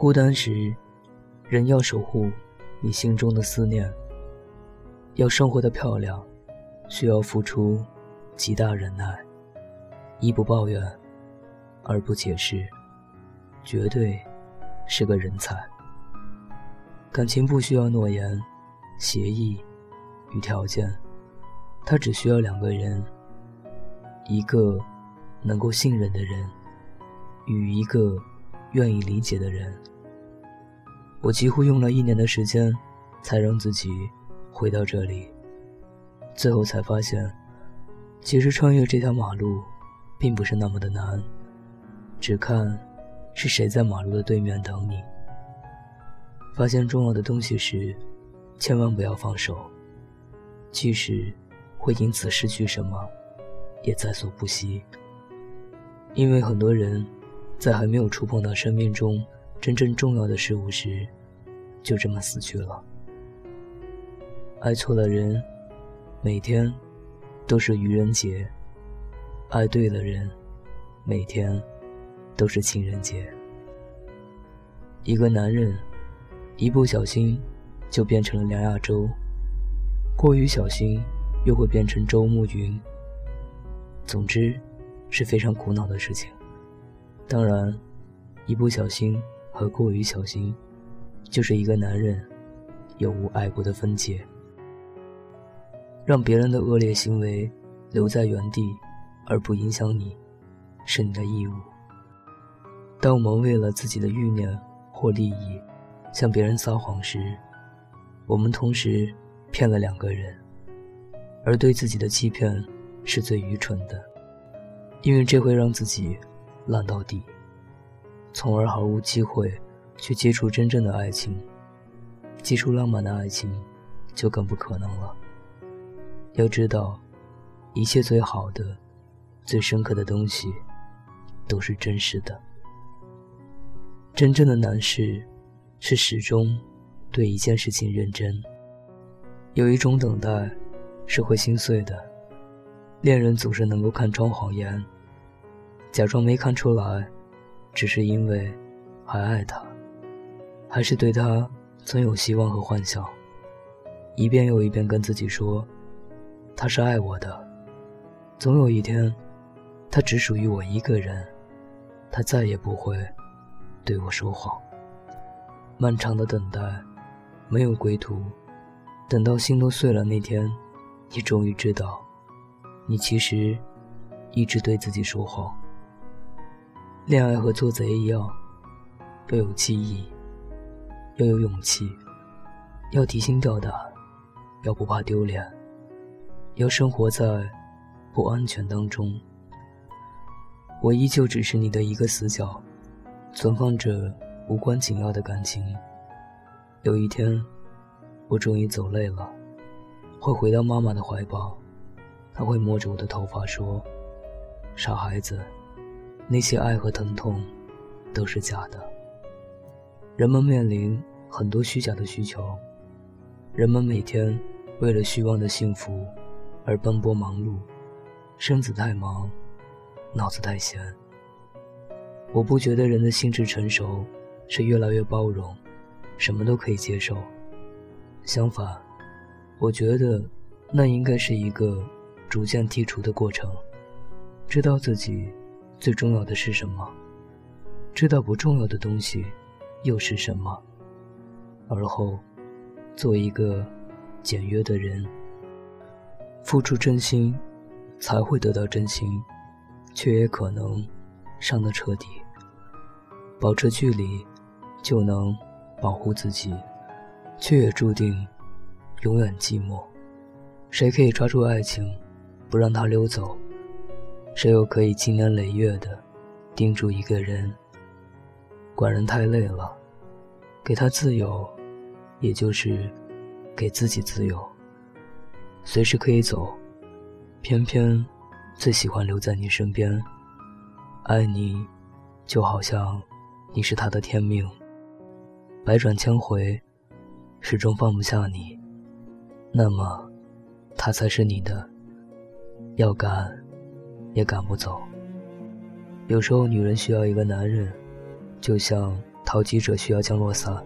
孤单时，人要守护你心中的思念。要生活的漂亮，需要付出极大忍耐。一不抱怨，二不解释，绝对是个人才。感情不需要诺言、协议与条件，它只需要两个人：一个能够信任的人，与一个愿意理解的人。我几乎用了一年的时间，才让自己回到这里。最后才发现，其实穿越这条马路，并不是那么的难。只看是谁在马路的对面等你。发现重要的东西时，千万不要放手。即使会因此失去什么，也在所不惜。因为很多人，在还没有触碰到生命中。真正重要的事物时，就这么死去了。爱错了人，每天都是愚人节；爱对了人，每天都是情人节。一个男人一不小心就变成了梁亚洲，过于小心又会变成周慕云。总之是非常苦恼的事情。当然，一不小心。和过于小心，就是一个男人有无爱过的分界。让别人的恶劣行为留在原地，而不影响你，是你的义务。当我们为了自己的欲念或利益向别人撒谎时，我们同时骗了两个人，而对自己的欺骗是最愚蠢的，因为这会让自己烂到底。从而毫无机会去接触真正的爱情，接触浪漫的爱情就更不可能了。要知道，一切最好的、最深刻的东西都是真实的。真正的难事是始终对一件事情认真。有一种等待是会心碎的，恋人总是能够看穿谎言，假装没看出来。只是因为还爱他，还是对他存有希望和幻想，一遍又一遍跟自己说，他是爱我的，总有一天，他只属于我一个人，他再也不会对我说谎。漫长的等待，没有归途，等到心都碎了那天，你终于知道，你其实一直对自己说谎。恋爱和做贼一样，要有记忆，要有勇气，要提心吊胆，要不怕丢脸，要生活在不安全当中。我依旧只是你的一个死角，存放着无关紧要的感情。有一天，我终于走累了，会回到妈妈的怀抱，她会摸着我的头发说：“傻孩子。”那些爱和疼痛，都是假的。人们面临很多虚假的需求，人们每天为了虚妄的幸福而奔波忙碌，身子太忙，脑子太闲。我不觉得人的心智成熟是越来越包容，什么都可以接受。相反，我觉得那应该是一个逐渐剔除的过程，知道自己。最重要的是什么？知道不重要的东西又是什么？而后，做一个简约的人。付出真心，才会得到真心，却也可能伤得彻底。保持距离，就能保护自己，却也注定永远寂寞。谁可以抓住爱情，不让它溜走？谁又可以经年累月的盯住一个人，管人太累了，给他自由，也就是给自己自由，随时可以走，偏偏最喜欢留在你身边，爱你，就好像你是他的天命，百转千回，始终放不下你，那么，他才是你的，要敢，也赶不走。有时候，女人需要一个男人，就像淘气者需要降落伞。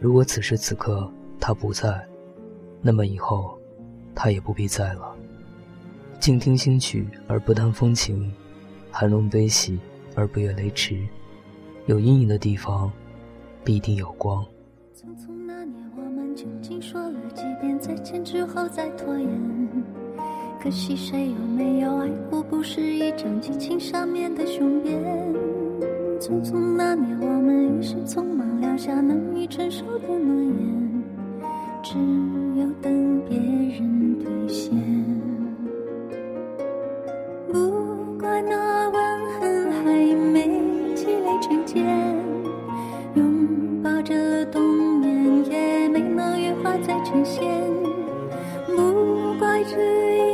如果此时此刻他不在，那么以后他也不必在了。静听新曲而不谈风情，寒龙悲喜而不越雷池。有阴影的地方，必定有光。匆匆那年，我们究竟说了几遍再见之后再拖延？可惜谁有没有爱过？不是一张激情上面的雄辩。匆匆那年，我们一时匆忙撂下难以承受的诺言，只有等别人兑现。不怪那吻痕还没积累成茧，拥抱着冬眠也没能羽化再成仙。不怪这一。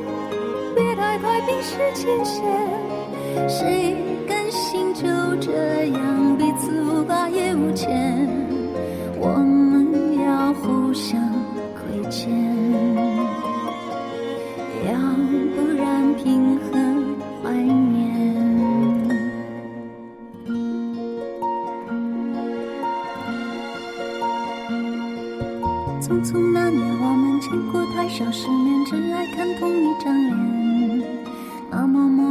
爱冰释前嫌，谁甘心就这样彼此无挂也无牵？我们要互相亏欠，要不然凭何怀念？匆匆那年，我们见过太少世面，只爱看同一张脸。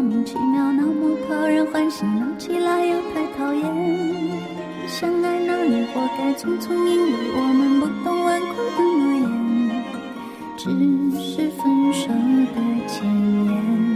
莫名其妙，那么讨人欢喜，闹起来又太讨厌。相爱那年，活该匆匆，因为我们不懂顽固的诺言，只是分手的前言。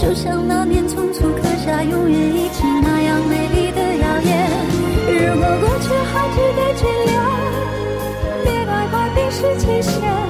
就像那年匆促刻下永远一起那样美丽的谣言如果过去还值得眷恋别太快冰释前嫌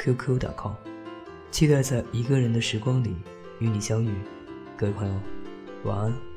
qq.com，期待在一个人的时光里与你相遇，各位朋友，晚安。